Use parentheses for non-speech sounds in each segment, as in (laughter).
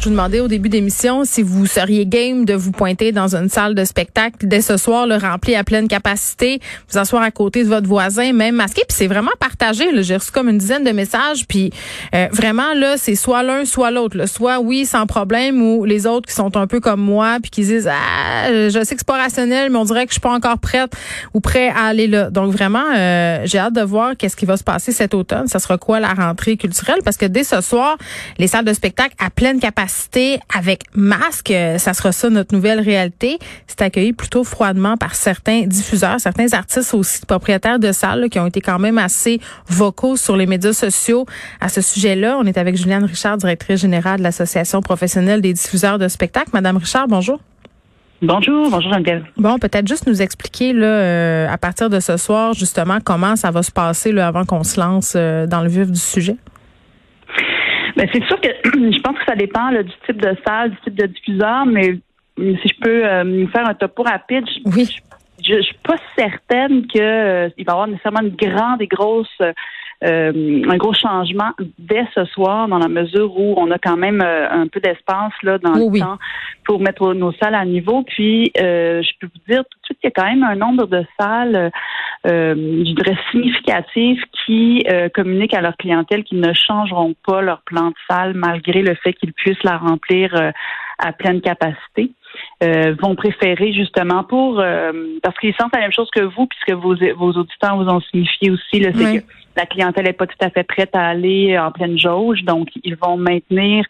Je vous demandais au début d'émission si vous seriez game de vous pointer dans une salle de spectacle dès ce soir, le rempli à pleine capacité, vous asseoir à côté de votre voisin, même masqué. Puis c'est vraiment partagé. J'ai reçu comme une dizaine de messages. Puis euh, vraiment là, c'est soit l'un, soit l'autre. Soit oui, sans problème, ou les autres qui sont un peu comme moi, puis qui disent ah, je sais que c'est pas rationnel, mais on dirait que je suis pas encore prête ou prêt à aller là. Donc vraiment, euh, j'ai hâte de voir qu'est-ce qui va se passer cet automne. Ça sera quoi la rentrée culturelle? Parce que dès ce soir, les salles de spectacle à pleine capacité avec masque. Ça sera ça notre nouvelle réalité. C'est accueilli plutôt froidement par certains diffuseurs, certains artistes aussi propriétaires de salles qui ont été quand même assez vocaux sur les médias sociaux à ce sujet-là. On est avec Juliane Richard, directrice générale de l'Association professionnelle des diffuseurs de spectacles. Madame Richard, bonjour. Bonjour, bonjour Geneviève. Bon, peut-être juste nous expliquer là, euh, à partir de ce soir justement comment ça va se passer là, avant qu'on se lance euh, dans le vif du sujet. Ben, c'est sûr que (clears throat) je pense que ça dépend du type de salle, du type de diffuseur, mais si je peux euh, faire un topo rapide, oui. je, je, suis pas certaine que euh, va y avoir nécessairement une grande et grosse euh, un gros changement dès ce soir, dans la mesure où on a quand même un peu d'espace là dans le temps pour mettre nos salles à niveau. Puis, je peux vous dire tout de suite qu'il y a quand même un nombre de salles, je dirais significatives, qui communiquent à leur clientèle qu'ils ne changeront pas leur plan de salle malgré le fait qu'ils puissent la remplir à pleine capacité. Euh, vont préférer justement pour euh, parce qu'ils sentent la même chose que vous, puisque vos, vos auditeurs vous ont signifié aussi, c'est que la clientèle n'est pas tout à fait prête à aller en pleine jauge, donc ils vont maintenir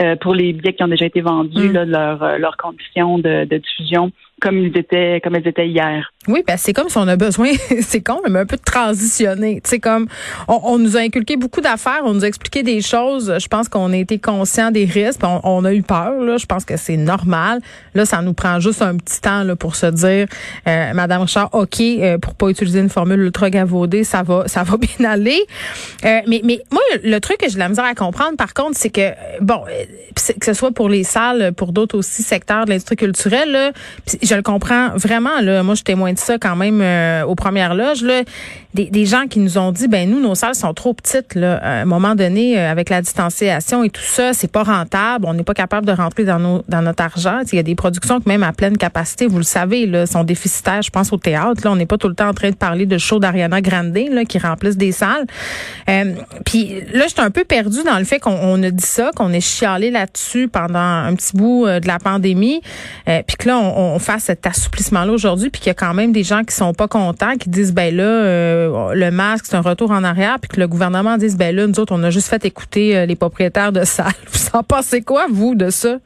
euh, pour les billets qui ont déjà été vendus mm. là, leurs conditions de, de diffusion comme ils étaient comme elles étaient hier. Oui, ben c'est comme si on a besoin, (laughs) c'est con, mais un peu de transitionner. Sais, comme on, nous a inculqué beaucoup d'affaires, on nous a expliqué des choses. Je pense qu'on a été conscient des risques, on, a eu peur. Là, je pense que c'est normal. Là, ça nous prend juste un petit temps là, pour se dire, euh, Madame Richard, ok, euh, pour pas utiliser une formule ultra gavaudée, ça va, ça va (laughs) bien aller. Euh, mais, mais moi, le truc que j'ai la misère à comprendre, par contre, c'est que bon, euh, que ce soit pour les salles, pour d'autres aussi secteurs de l'industrie culturelle, là, je le comprends vraiment. Là, moi, je témoigne de ça quand même euh, aux premières loges. Là, des, des, gens qui nous ont dit, ben nous, nos salles sont trop petites. Là, à un moment donné, euh, avec la distanciation et tout ça, c'est pas rentable. On n'est pas capable de rentrer dans, nos, dans notre argent. Il y a des productions qui même à pleine capacité, vous le savez, là, sont déficitaires. Je pense au théâtre. Là, on n'est pas tout le temps en train de parler de show d'Ariana Grande là, qui remplissent des salles. Euh, puis là, j'étais un peu perdue dans le fait qu'on a dit ça, qu'on est chialé là-dessus pendant un petit bout de la pandémie, puis que là, on, on fasse cet assouplissement-là aujourd'hui, puis qu'il y a quand même des gens qui sont pas contents, qui disent ben là, euh, le masque c'est un retour en arrière, puis que le gouvernement dise ben là, nous autres on a juste fait écouter euh, les propriétaires de salles. (laughs) Vous en pensez quoi vous de ça?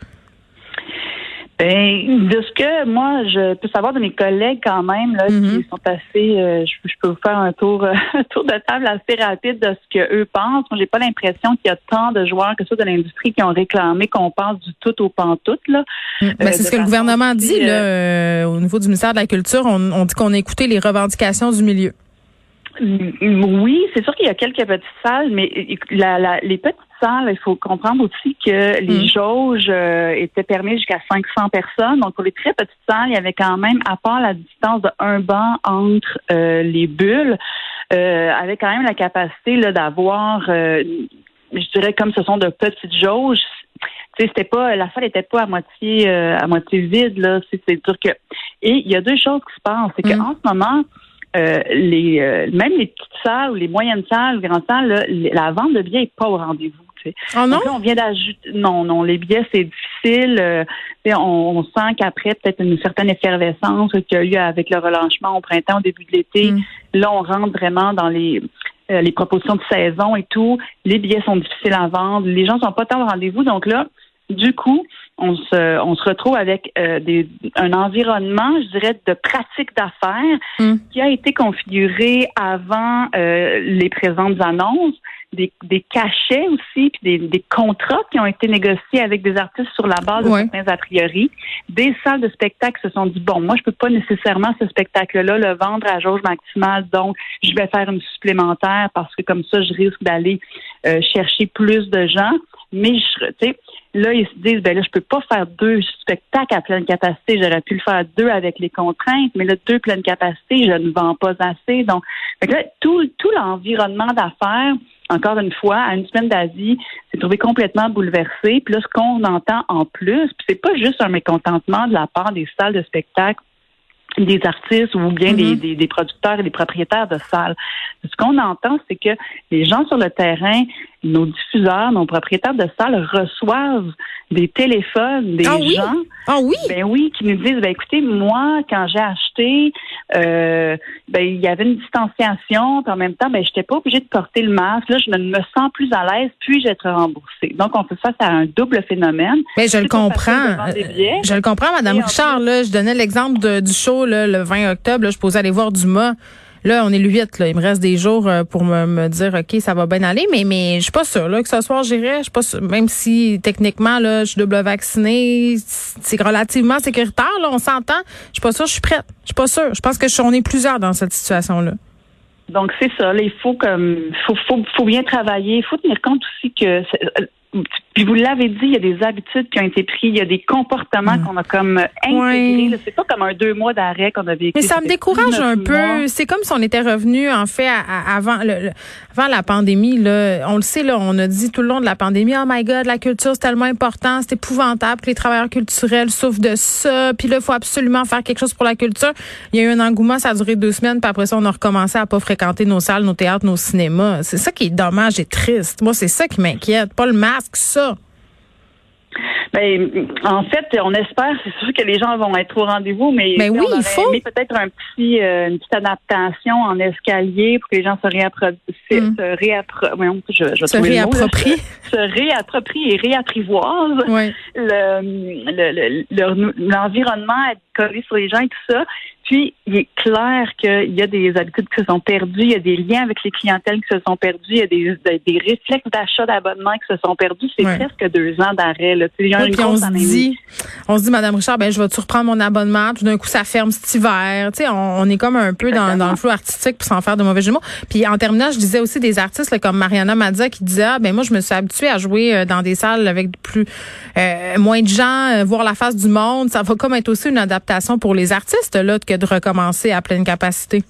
Ben, de ce que moi, je peux savoir de mes collègues quand même, là, qui mm-hmm. sont assez, euh, je, peux vous faire un tour, (laughs) un tour de table assez rapide de ce que eux pensent. Moi, j'ai pas l'impression qu'il y a tant de joueurs que ça de l'industrie qui ont réclamé qu'on passe du tout au pantoute, là. Mm. Ben, c'est ce que le gouvernement dit, là, euh, au niveau du ministère de la Culture. On, on dit qu'on a écouté les revendications du milieu. Oui, c'est sûr qu'il y a quelques petites salles, mais les petites salles, il faut comprendre aussi que les mm. jauges euh, étaient permises jusqu'à 500 personnes. Donc, pour les très petites salles, il y avait quand même, à part la distance de un banc entre euh, les bulles, euh, avait quand même la capacité d'avoir, euh, je dirais, comme ce sont de petites jauges, c'était pas la salle n'était pas à moitié à moitié vide là c'est sûr que et il y a deux choses qui se passent c'est qu'en mm. ce moment euh, les euh, même les petites salles ou les moyennes salles, les grandes salles, la vente de billets n'est pas au rendez-vous. Oh non? on vient d'ajouter. Non, non, les billets, c'est difficile. Euh, on, sent qu'après, peut-être une certaine effervescence qu'il y a eu avec le relâchement au printemps, au début de l'été. Mm. Là, on rentre vraiment dans les les propositions de saison et tout. Les billets sont difficiles à vendre. Les gens sont pas tant au rendez-vous. Donc là, du coup, on se, on se retrouve avec euh, des, un environnement, je dirais, de pratique d'affaires hmm. qui a été configuré avant euh, les présentes annonces, des, des cachets aussi, puis des, des, contrats qui ont été négociés avec des artistes sur la base de certains a priori. Des salles de spectacle se sont dit, bon, moi, je peux pas nécessairement ce spectacle-là le vendre à jauge maximale, donc je vais faire une supplémentaire parce que comme ça, je risque d'aller euh, chercher plus de gens. Mais je, tu sais, Là, ils se disent, ben là, je peux pas faire deux spectacles à pleine capacité. J'aurais pu le faire deux avec les contraintes, mais là, deux pleine capacité, je ne vends pas assez. Donc, là, tout, tout l'environnement d'affaires, encore une fois, à une semaine d'Asie, s'est trouvé complètement bouleversé. Puis là, ce qu'on entend en plus, puis c'est pas juste un mécontentement de la part des salles de spectacle des artistes ou bien des, mm-hmm. des, producteurs et des propriétaires de salles. Ce qu'on entend, c'est que les gens sur le terrain nos diffuseurs, nos propriétaires de salles reçoivent des téléphones des ah gens. Ah oui? Ben oui, qui nous disent, ben écoutez, moi, quand j'ai acheté, euh, ben il y avait une distanciation, puis en même temps, ben j'étais pas obligée de porter le masque. Là, je me sens plus à l'aise, puis-je être remboursée. Donc, on fait face à un double phénomène. Mais ben, je le comprends. Je le comprends, Madame Richard. Là, je donnais l'exemple du show le 20 octobre. Là, je posais aller voir Dumas. Là, on est le 8, là. Il me reste des jours euh, pour me, dire, OK, ça va bien aller, mais, mais je suis pas sûre, là, que ce soir, j'irai. Je suis pas même si, techniquement, là, je suis double vaccinée, c'est relativement sécuritaire, là, on s'entend. Je suis pas sûre, je suis prête. Je suis pas sûre. Je pense que je, on est plusieurs dans cette situation-là. Donc, c'est ça, il faut comme, faut, faut, faut bien travailler. Il faut tenir compte aussi que, puis vous l'avez dit, il y a des habitudes qui ont été prises, il y a des comportements mm. qu'on a comme intégrés. C'est pas comme un deux mois d'arrêt qu'on a vécu. Mais ça me décourage un peu. C'est comme si on était revenu en fait avant le, avant la pandémie. Là, on le sait là, on a dit tout le long de la pandémie, oh my God, la culture c'est tellement important, c'est épouvantable que les travailleurs culturels souffrent de ça. Puis là, il faut absolument faire quelque chose pour la culture. Il y a eu un engouement, ça a duré deux semaines, puis après ça, on a recommencé à pas fréquenter nos salles, nos théâtres, nos cinémas. C'est ça qui est dommage et triste. Moi, c'est ça qui m'inquiète, pas le masque, ça. Ben, en fait, on espère, c'est sûr que les gens vont être au rendez-vous, mais, ben oui, il faut. peut-être un petit, euh, une petite adaptation en escalier pour que les gens se réapproprient, mm. se, réappro je, je se réapproprient, (laughs) se réapproprient et réapprivoisent le, l'environnement le, collé sur les gens et tout ça. Puis, il est clair qu'il y a des habitudes qui se sont perdues, il y a des liens avec les clientèles qui se sont perdus, il y a des, des réflexes d'achat d'abonnement qui se sont perdus. C'est presque deux ans d'arrêt. Là. on se dit, on se dit, Madame Richard, ben je vais tu reprendre mon abonnement? Tout d'un coup, ça ferme cet hiver. Tu sais, on, est comme un peu dans, dans, le flou artistique pour s'en faire de mauvais jumeaux. Puis en terminant, je disais aussi des artistes comme Mariana Mazza qui disait, ah, ben moi, je me suis habituée à jouer euh, dans des salles avec plus euh, moins de gens, euh, voir la face du monde. Ça va comme être aussi une adaptation pour les artistes là que de recommencer à pleine capacité?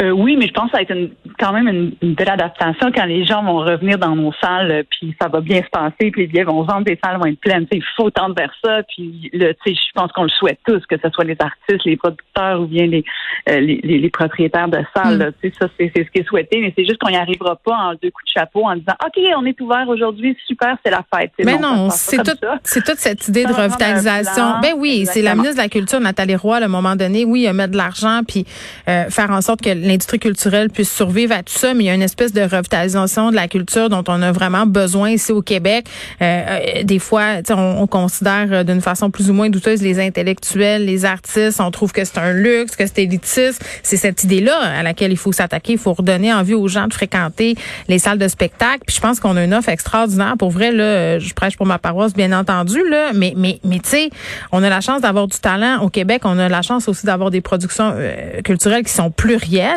Euh, oui, mais je pense que ça va être quand même une, belle adaptation quand les gens vont revenir dans nos salles, euh, puis ça va bien se passer, puis les billets vont vendre, les salles vont être pleines. Il faut tendre vers ça, puis le, je pense qu'on le souhaite tous, que ce soit les artistes, les producteurs ou bien les, euh, les, propriétaires de salles. Mm. Ça, c'est ce qui est souhaité, mais c'est juste qu'on n'y arrivera pas en deux coups de chapeau en disant OK, on est ouvert aujourd'hui, super, c'est la fête. Mais non, c'est tout, c'est toute cette idée de revitalisation. Ben oui, c'est la ministre de la Culture, Nathalie Roy, à un moment donné, oui, mettre de l'argent, puis faire en sorte que l'industrie culturelle puisse survivre à tout ça, mais il y a une espèce de revitalisation de la culture dont on a vraiment besoin ici au Québec. Euh, euh des fois, on, on considère euh, d'une façon plus ou moins douteuse les intellectuels, les artistes. On trouve que c'est un luxe, que c'est élitiste. C'est cette idée-là à laquelle il faut s'attaquer. Il faut redonner envie aux gens de fréquenter les salles de spectacle. Puis je pense qu'on a une offre extraordinaire. Pour vrai, là, euh, je prêche pour ma paroisse, bien entendu, là. Mais, mais, mais tu sais, on a la chance d'avoir du talent au Québec. On a la chance aussi d'avoir des productions culturelles qui sont plurielles.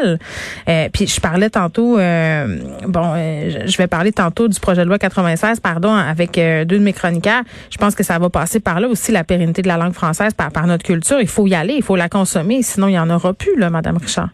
Euh, puis je parlais tantôt, euh, bon, euh, je vais parler tantôt du projet de loi 96, pardon, avec deux de mes chroniqueurs. Je pense que ça va passer par là aussi la pérennité de la langue française, par, par notre culture. Il faut y aller, il faut la consommer, sinon il y en aura plus, là, Madame Richard.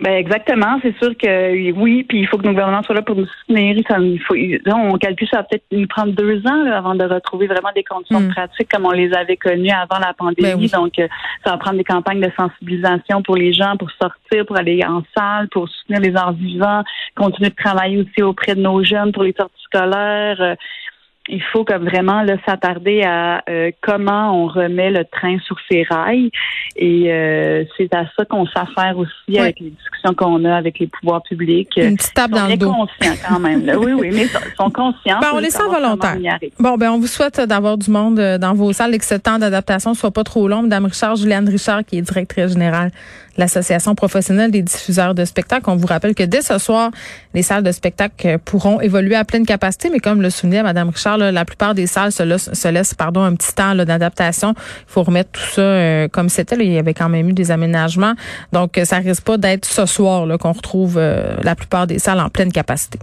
Ben exactement, c'est sûr que oui, puis il faut que nos gouvernements soient là pour nous soutenir. il faut, on calcule ça va peut-être nous prendre deux ans avant de retrouver vraiment des conditions hmm. pratiques comme on les avait connues avant la pandémie. Ben Donc, euh, ça va prendre des campagnes de sensibilisation pour les gens, pour sortir, pour aller en salle, pour soutenir les arts vivants, continuer de travailler aussi auprès de nos jeunes pour les sorties scolaires. Il faut comme vraiment s'attarder à euh, comment on remet le train sur ses rails. Et euh, c'est à ça qu'on s'affaire aussi avec les discussions qu'on a avec les pouvoirs publics. Une petite table dans le dos. conscients quand même. Oui, oui, mais ils sont conscients. Ben, on les sent volontaires. Bon, ben on vous souhaite d'avoir du monde euh, dans vos salles et que ce temps d'adaptation soit pas trop long. Madame Richard, Juliane Richard, qui est directrice générale l'Association professionnelle des diffuseurs de spectacles. On vous rappelle que dès ce soir, les salles de spectacle pourront évoluer à pleine capacité, mais comme le soulignait Madame Richard, la plupart des salles se laissent, pardon, un petit temps d'adaptation. Il faut remettre tout ça euh, comme c'était. Il y avait quand même eu des aménagements. Donc, ça risque pas d'être ce soir qu'on retrouve euh, la plupart des salles en pleine capacité.